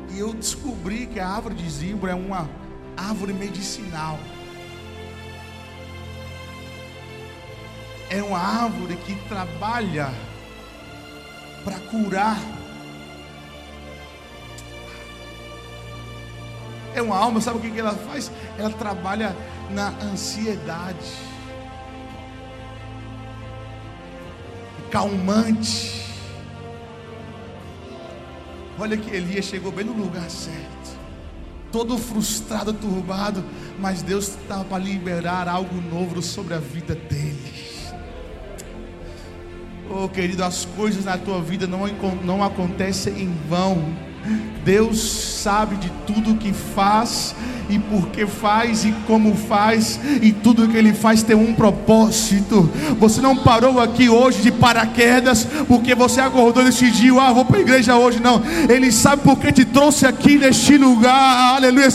Pode. E eu descobri que a árvore de zimbro é uma árvore medicinal. É uma árvore que trabalha para curar. É uma alma, sabe o que ela faz? Ela trabalha na ansiedade, calmante. Olha que Elias chegou bem no lugar certo, todo frustrado, turbado, mas Deus estava para liberar algo novo sobre a vida dele. Oh, querido, as coisas na tua vida não, não acontecem em vão. Deus sabe de tudo que faz e por que faz e como faz, e tudo que Ele faz tem um propósito. Você não parou aqui hoje de paraquedas porque você acordou e decidiu, ah, vou para a igreja hoje, não. Ele sabe por que te trouxe aqui neste lugar, aleluia.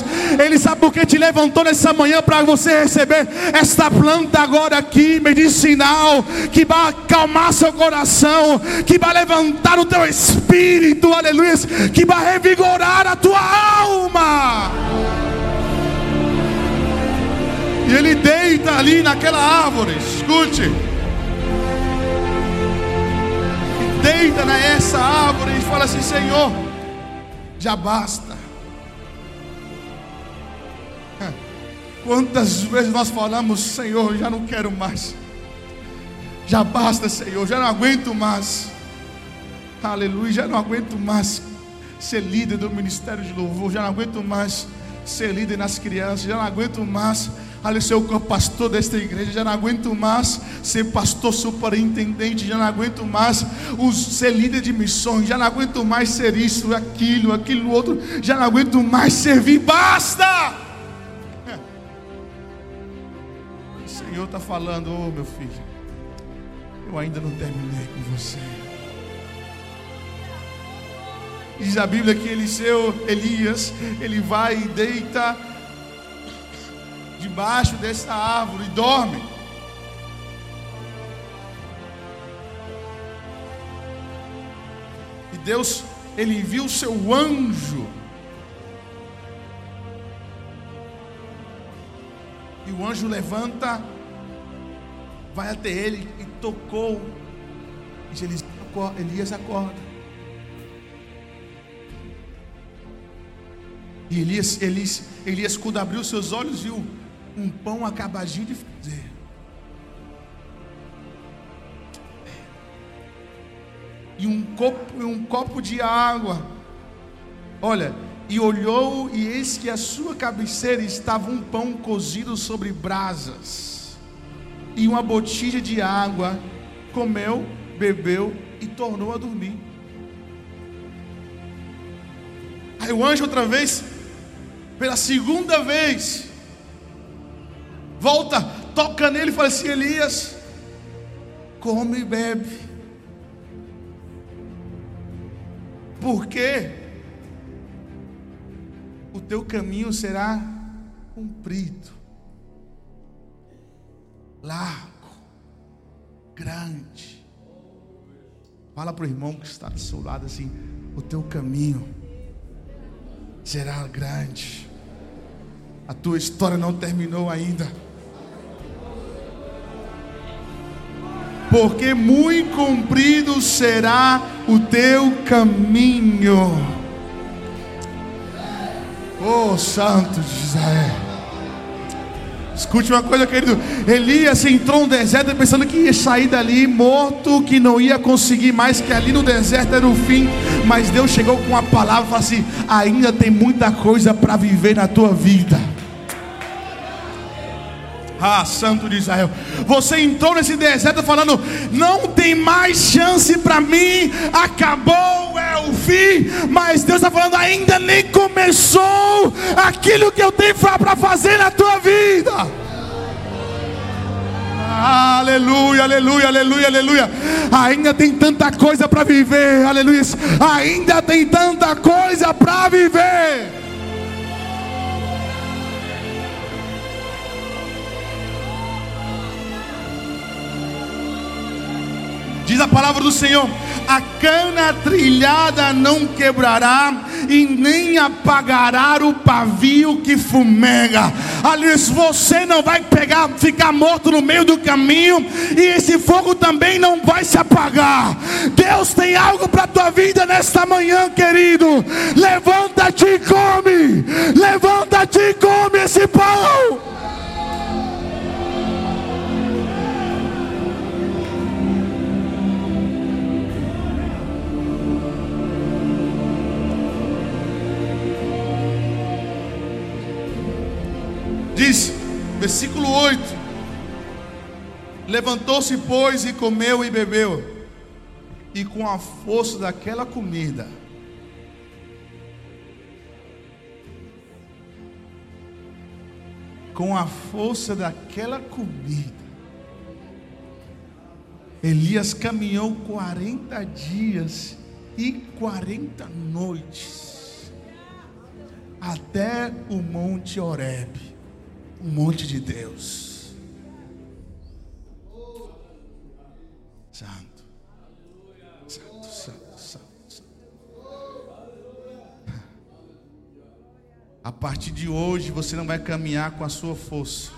Ele sabe por que te levantou nessa manhã para você receber esta planta agora aqui, medicinal, que vai acalmar seu coração, que vai levantar o teu espírito, aleluia, que vai revigorar a tua alma. E ele deita ali naquela árvore, escute. Deita nessa árvore e fala assim: Senhor, já basta. Quantas vezes nós falamos, Senhor, já não quero mais. Já basta, Senhor, já não aguento mais. Aleluia, já não aguento mais ser líder do ministério de louvor, já não aguento mais ser líder nas crianças, já não aguento mais ser o pastor desta igreja, já não aguento mais ser pastor superintendente, já não aguento mais ser líder de missões, já não aguento mais ser isso, aquilo, aquilo outro, já não aguento mais servir, basta! O Senhor está falando, oh meu filho, eu ainda não terminei com você. Diz a Bíblia que Eliseu, Elias, ele vai e deita debaixo dessa árvore e dorme. E Deus, ele envia o seu anjo. E o anjo levanta, vai até ele e tocou. E Elias acorda. E Elias, Elias, Elias, quando abriu seus olhos, viu um pão acabadinho de fazer. E um copo, um copo de água. Olha, e olhou, e eis que a sua cabeceira estava um pão cozido sobre brasas, e uma botija de água. Comeu, bebeu e tornou a dormir. Aí o anjo outra vez, pela segunda vez, volta, toca nele e fala assim: Elias, come e bebe. Porque o teu caminho será cumprido, largo, grande. Fala para o irmão que está do seu lado assim: o teu caminho será grande. A tua história não terminou ainda. Porque muito comprido será o teu caminho. Oh, Santo de Israel. Escute uma coisa, querido. Elias entrou no deserto pensando que ia sair dali morto, que não ia conseguir mais, que ali no deserto era o fim. Mas Deus chegou com uma palavra e falou assim: ainda tem muita coisa para viver na tua vida. Ah, Santo de Israel. Você entrou nesse deserto falando: não tem mais chance para mim, acabou, é o fim. Mas Deus está falando: ainda nem começou aquilo que eu tenho para fazer na tua vida. Aleluia, aleluia, aleluia, aleluia. Ainda tem tanta coisa para viver, aleluia. Ainda tem tanta coisa para viver. Diz a palavra do Senhor: a cana trilhada não quebrará, e nem apagará o pavio que fumega. Aliás, você não vai pegar, ficar morto no meio do caminho, e esse fogo também não vai se apagar. Deus tem algo para a tua vida nesta manhã, querido. Levanta-te e come, levanta-te e come esse pão. Versículo 8: Levantou-se, pois, e comeu e bebeu, e com a força daquela comida, com a força daquela comida, Elias caminhou 40 dias e 40 noites até o monte Horebe um monte de Deus. Santo. Santo, santo, santo, santo. A partir de hoje você não vai caminhar com a sua força.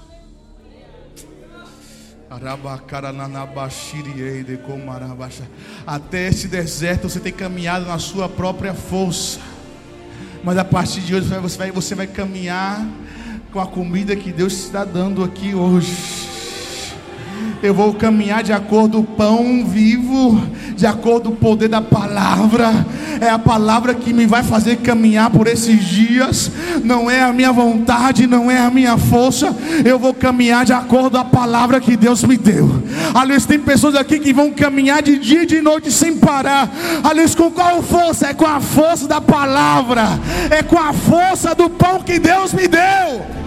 Até esse deserto você tem caminhado na sua própria força. Mas a partir de hoje você vai, você vai caminhar com a comida que Deus está dando aqui hoje. Eu vou caminhar de acordo com o pão vivo, de acordo com o poder da palavra. É a palavra que me vai fazer caminhar por esses dias. Não é a minha vontade, não é a minha força. Eu vou caminhar de acordo com a palavra que Deus me deu. Aliás, tem pessoas aqui que vão caminhar de dia e de noite sem parar. Aliás, com qual força? É com a força da palavra. É com a força do pão que Deus me deu.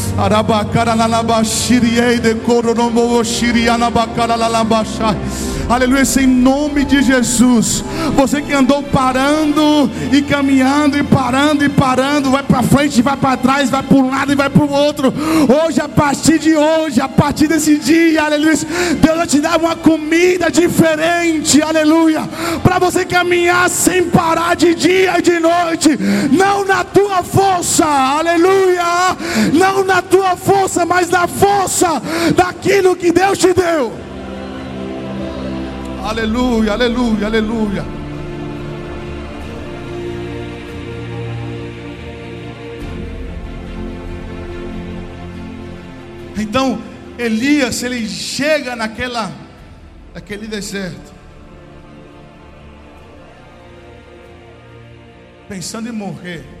Arabacara de. Aleluia, em nome de Jesus. Você que andou parando e caminhando e parando e parando, vai para frente, vai para trás, vai para um lado e vai para o outro. Hoje, a partir de hoje, a partir desse dia, aleluia, Deus vai te dar uma comida diferente, aleluia, para você caminhar sem parar de dia e de noite, não na tua força, aleluia, não na tua força, mas na força daquilo que Deus te deu. Aleluia, aleluia, aleluia. Então, Elias, ele chega naquela naquele deserto. Pensando em morrer.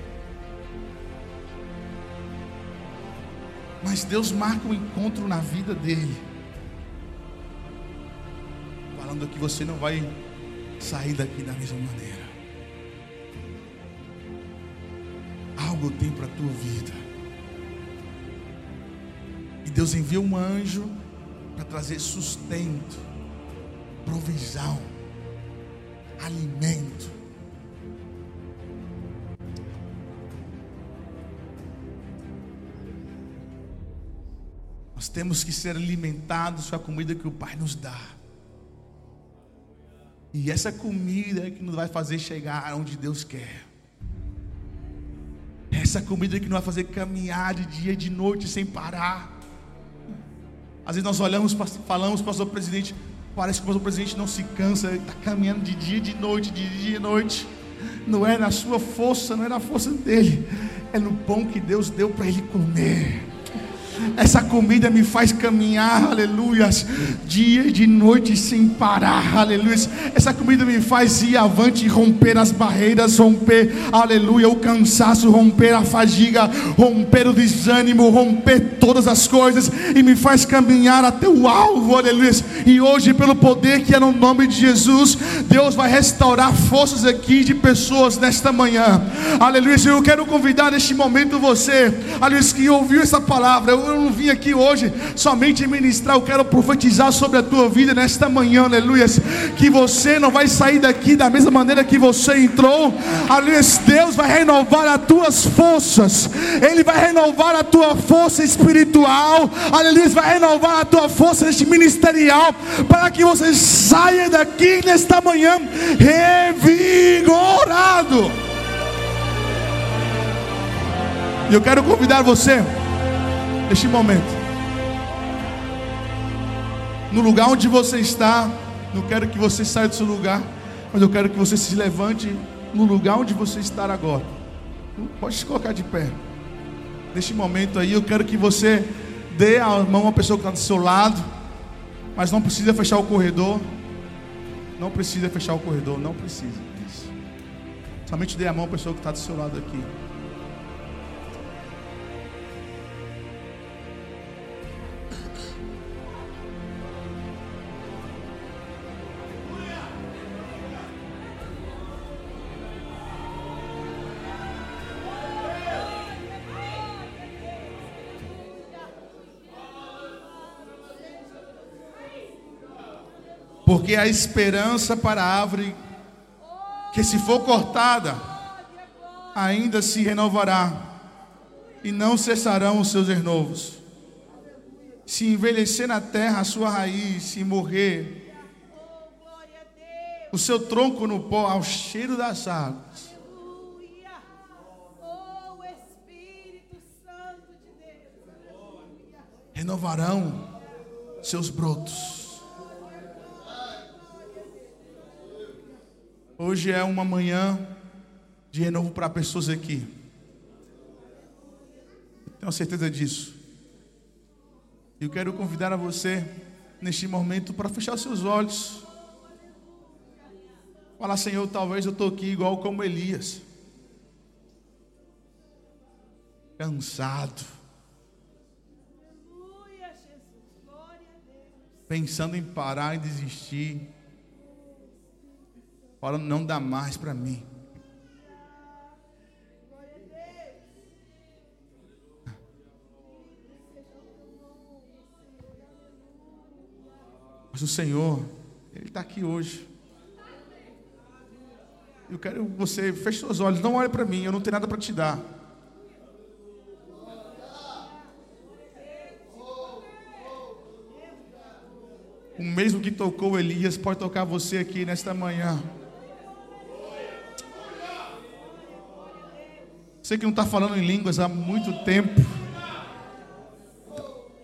Mas Deus marca um encontro na vida dele falando que você não vai sair daqui da mesma maneira. Algo tem para a tua vida. E Deus envia um anjo para trazer sustento, provisão, alimento. Nós temos que ser alimentados com a comida que o Pai nos dá. E essa comida é que nos vai fazer chegar onde Deus quer. Essa comida é que nos vai fazer caminhar de dia e de noite sem parar. Às vezes nós olhamos, falamos, pastor presidente, parece que o pastor presidente não se cansa, está caminhando de dia e de noite, de dia e noite. Não é na sua força, não é na força dele, é no pão que Deus deu para ele comer. Essa comida me faz caminhar, aleluia, dia e de noite sem parar, aleluia. Essa comida me faz ir avante, romper as barreiras, romper, aleluia, o cansaço, romper a fadiga, romper o desânimo, romper todas as coisas e me faz caminhar até o alvo, aleluia. E hoje, pelo poder que é no nome de Jesus, Deus vai restaurar forças aqui de pessoas nesta manhã, aleluia. Eu quero convidar neste momento você, aleluia, que ouviu essa palavra. Eu eu não vim aqui hoje somente ministrar, eu quero profetizar sobre a tua vida nesta manhã, aleluia. Que você não vai sair daqui da mesma maneira que você entrou, aleluia. Deus vai renovar as tuas forças, Ele vai renovar a tua força espiritual, aleluia. Vai renovar a tua força ministerial, para que você saia daqui nesta manhã revigorado. E eu quero convidar você, neste momento, no lugar onde você está, não quero que você saia do seu lugar, mas eu quero que você se levante no lugar onde você está agora. Pode se colocar de pé. Neste momento aí, eu quero que você dê a mão à pessoa que está do seu lado, mas não precisa fechar o corredor. Não precisa fechar o corredor, não precisa. Isso. Somente dê a mão à pessoa que está do seu lado aqui. Porque a esperança para a árvore que se for cortada, ainda se renovará, e não cessarão os seus renovos. Se envelhecer na terra a sua raiz, se morrer, o seu tronco no pó, ao cheiro das águas. Renovarão seus brotos. Hoje é uma manhã de renovo para pessoas aqui. Tenho certeza disso. Eu quero convidar a você neste momento para fechar os seus olhos. Falar, Senhor, talvez eu estou aqui igual como Elias. Cansado. Pensando em parar e desistir. Falando, não dá mais para mim. Mas o Senhor, Ele está aqui hoje. Eu quero que você feche seus olhos, não olhe para mim, eu não tenho nada para te dar. O mesmo que tocou Elias pode tocar você aqui nesta manhã. Você que não está falando em línguas há muito tempo.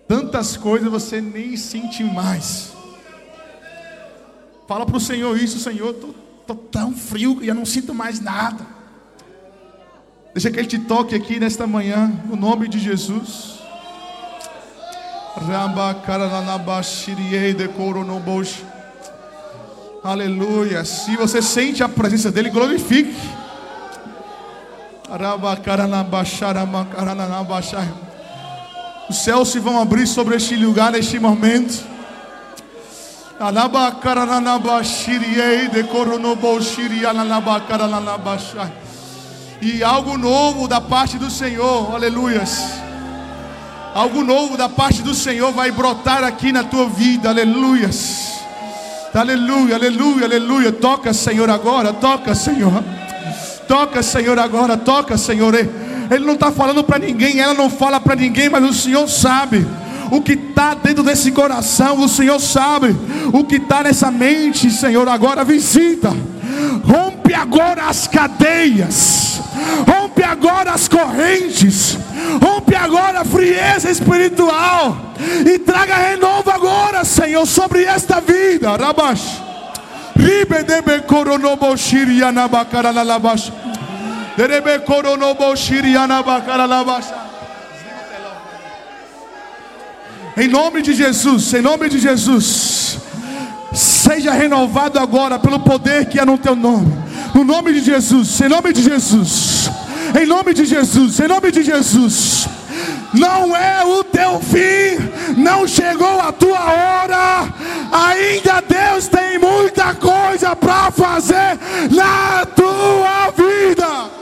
Tantas coisas você nem sente mais. Fala para o Senhor isso, Senhor. Estou tão frio que eu não sinto mais nada. Deixa que Ele te toque aqui nesta manhã, no nome de Jesus. Aleluia. Se você sente a presença dEle, glorifique. Os céus se vão abrir sobre este lugar neste momento. E algo novo da parte do Senhor, aleluias. Algo novo da parte do Senhor vai brotar aqui na tua vida, aleluias. Aleluia, aleluia, aleluia. Toca, Senhor, agora, toca, Senhor. Toca, Senhor, agora, toca, Senhor. Ele não está falando para ninguém, ela não fala para ninguém, mas o Senhor sabe o que está dentro desse coração, o Senhor sabe o que está nessa mente, Senhor. Agora visita, rompe agora as cadeias, rompe agora as correntes, rompe agora a frieza espiritual e traga renovo agora, Senhor, sobre esta vida. Rabash. Em nome de Jesus, em nome de Jesus. Seja renovado agora pelo poder que é no teu nome. No nome de Jesus, em nome de Jesus. Em nome de Jesus, em nome de Jesus não é o teu fim, não chegou a tua hora, ainda Deus tem muita coisa para fazer na tua vida.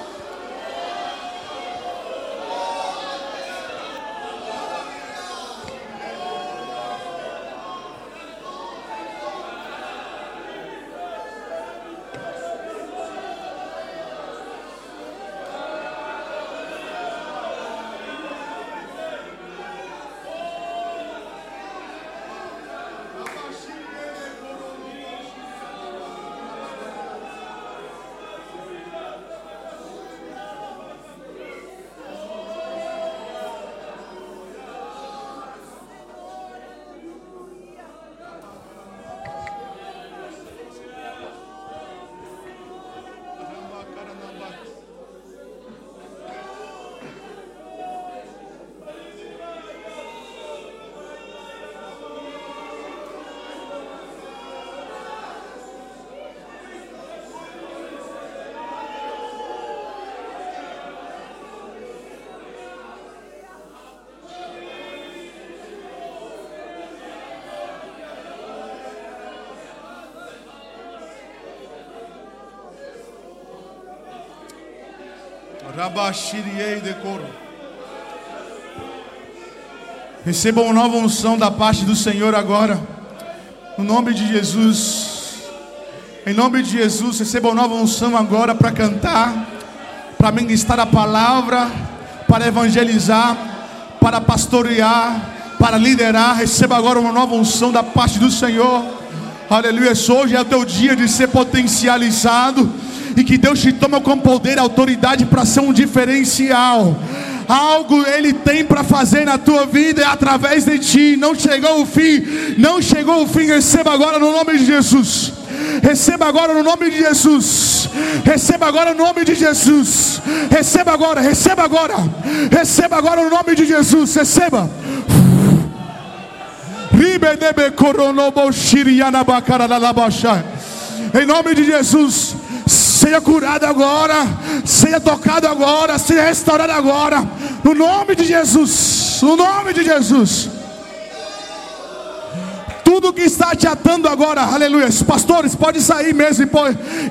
Rabashiriei decoro. Receba uma nova unção da parte do Senhor agora. No nome de Jesus. Em nome de Jesus, receba uma nova unção agora para cantar, para ministrar a palavra, para evangelizar, para pastorear, para liderar. Receba agora uma nova unção da parte do Senhor. Aleluia. Hoje é o teu dia de ser potencializado e que Deus te toma com poder e autoridade para ser um diferencial. Algo Ele tem para fazer na tua vida é através de ti. Não chegou o fim, não chegou o fim. Receba agora no nome de Jesus. Receba agora no nome de Jesus. Receba agora no nome de Jesus. Receba agora, receba agora. Receba agora no nome de Jesus. Receba. Em nome de Jesus seja curado agora, seja tocado agora, seja restaurado agora, no nome de Jesus, no nome de Jesus. Tudo que está te atando agora, aleluia. Pastores, pode sair mesmo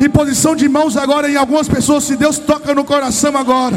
em posição de mãos agora em algumas pessoas, se Deus toca no coração agora.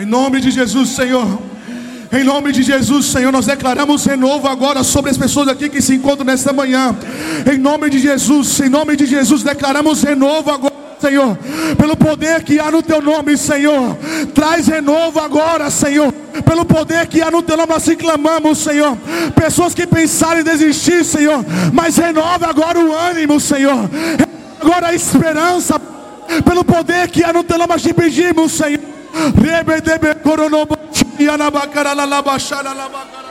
Em nome de Jesus, Senhor. Em nome de Jesus, Senhor, nós declaramos renovo agora sobre as pessoas aqui que se encontram nesta manhã. Em nome de Jesus, em nome de Jesus, declaramos renovo agora. Senhor, pelo poder que há no teu nome, Senhor, traz renovo agora, Senhor, pelo poder que há no teu nome, assim clamamos, Senhor. Pessoas que pensaram em desistir, Senhor, mas renova agora o ânimo, Senhor, agora a esperança, pelo poder que há no teu nome, assim pedimos, Senhor. Rebedebe koronobo yana bakara la la bashara la bakara.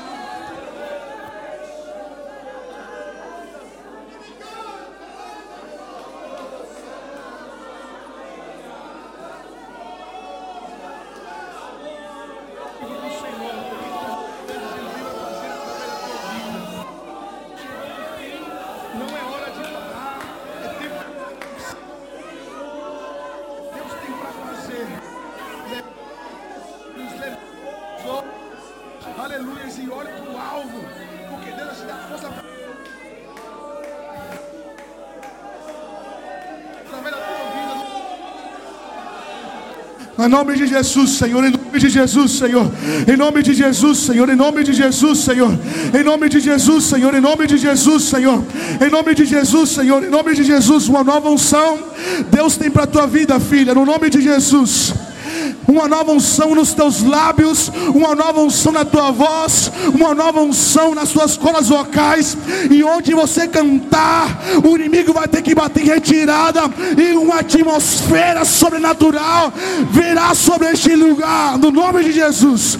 Em nome de Jesus, Senhor. Em nome de Jesus, Senhor. Em nome de Jesus, Senhor. Em nome de Jesus, Senhor. Em nome de Jesus, Senhor. Em nome de Jesus, Senhor. Em nome de Jesus, Senhor. Em nome de Jesus, uma nova unção. Deus tem para a tua vida, filha. No nome de Jesus uma nova unção nos teus lábios, uma nova unção na tua voz, uma nova unção nas tuas cordas vocais, e onde você cantar, o inimigo vai ter que bater em retirada, e uma atmosfera sobrenatural virá sobre este lugar, no nome de Jesus.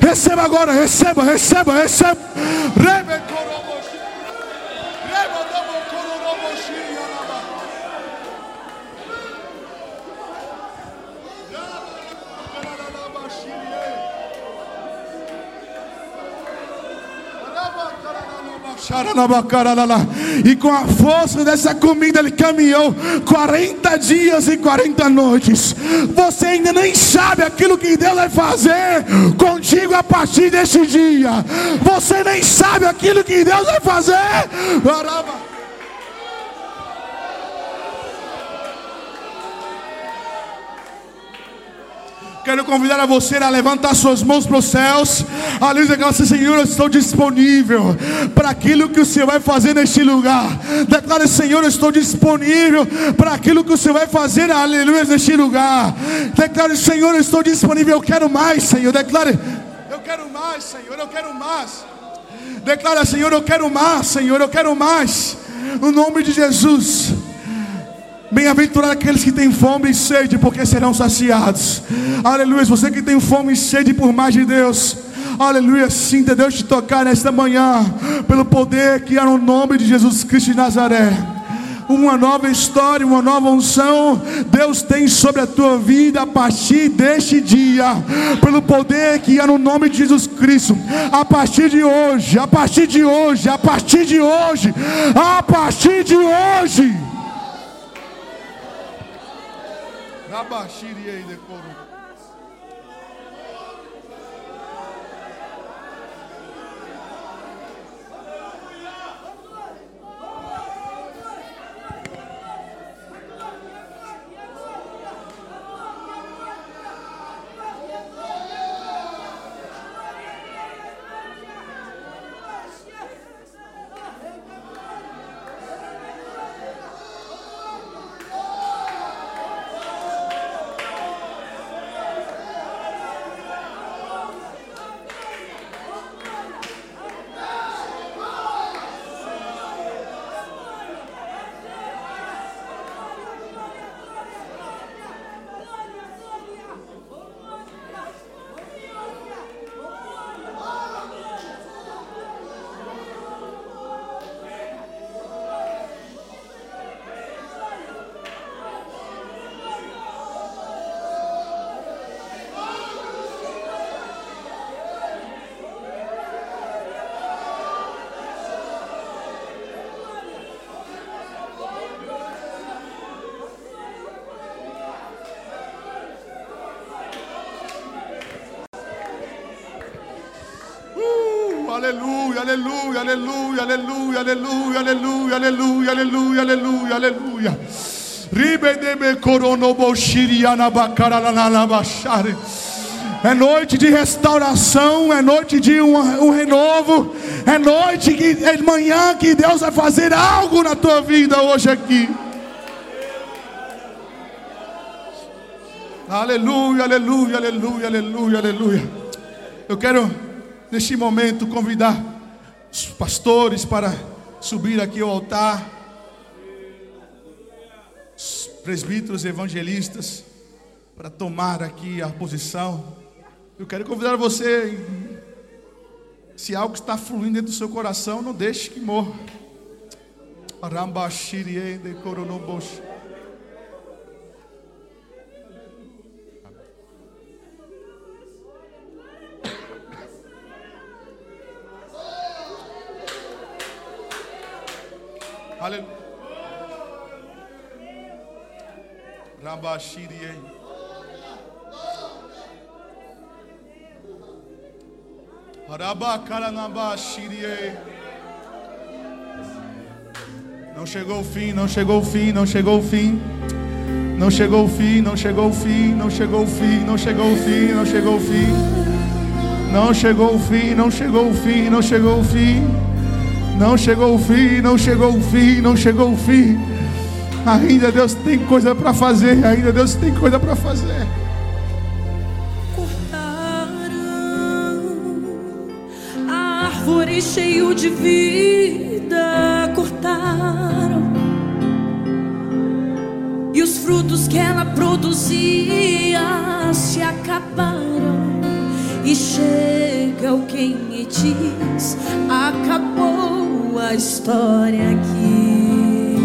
Receba agora, receba, receba, receba. E com a força dessa comida ele caminhou 40 dias e 40 noites. Você ainda nem sabe aquilo que Deus vai fazer contigo a partir deste dia. Você nem sabe aquilo que Deus vai fazer. Quero convidar a você a levantar suas mãos para os céus. Aleluia, declara Senhor, eu estou disponível para aquilo que o Senhor vai fazer neste lugar. Declare, Senhor, eu estou disponível para aquilo que o Senhor vai fazer, aleluia, neste lugar. Declare, Senhor, eu estou disponível, eu quero mais, Senhor. Declare, eu quero mais, Senhor, eu quero mais. Declara, Senhor, eu quero mais, Senhor, eu quero mais. No nome de Jesus. Bem-aventurados aqueles que têm fome e sede, porque serão saciados. Aleluia. Você que tem fome e sede por mais de Deus. Aleluia. Sinta Deus te tocar nesta manhã. Pelo poder que há no nome de Jesus Cristo de Nazaré. uma nova história, uma nova unção. Deus tem sobre a tua vida a partir deste dia, pelo poder que há no nome de Jesus Cristo. A partir de hoje, a partir de hoje, a partir de hoje, a partir de hoje. Rabashiri ei de corul. aleluia, aleluia, aleluia, aleluia, aleluia, aleluia, aleluia, aleluia. Ribedebe coronoboshiriana. É noite de restauração, é noite de um, um, renovo, é noite que é manhã que Deus vai fazer algo na tua vida hoje aqui. Aleluia, aleluia, aleluia, aleluia, aleluia. Eu quero neste momento convidar os pastores para subir aqui ao altar, os presbíteros evangelistas para tomar aqui a posição. Eu quero convidar você, se algo está fluindo dentro do seu coração, não deixe que morra. Arambashiri de coronobosh. Aleluia. Rabashiriei. Não chegou o fim, não chegou o fim, não chegou o fim. Não chegou o fim, não chegou o fim, não chegou o fim, não chegou o fim, não chegou o fim. Não chegou o fim, não chegou o fim, não chegou o fim. Não chegou o fim, não chegou o fim, não chegou o fim. Ainda Deus tem coisa para fazer, ainda Deus tem coisa para fazer. Cortaram a árvore cheio de vida, cortaram. E os frutos que ela produzia se acabaram. E chega quem me diz: acabou tua história aqui.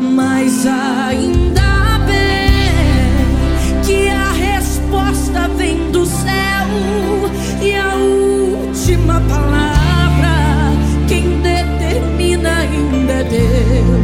Mas ainda bem que a resposta vem do céu e a última palavra quem determina ainda é Deus.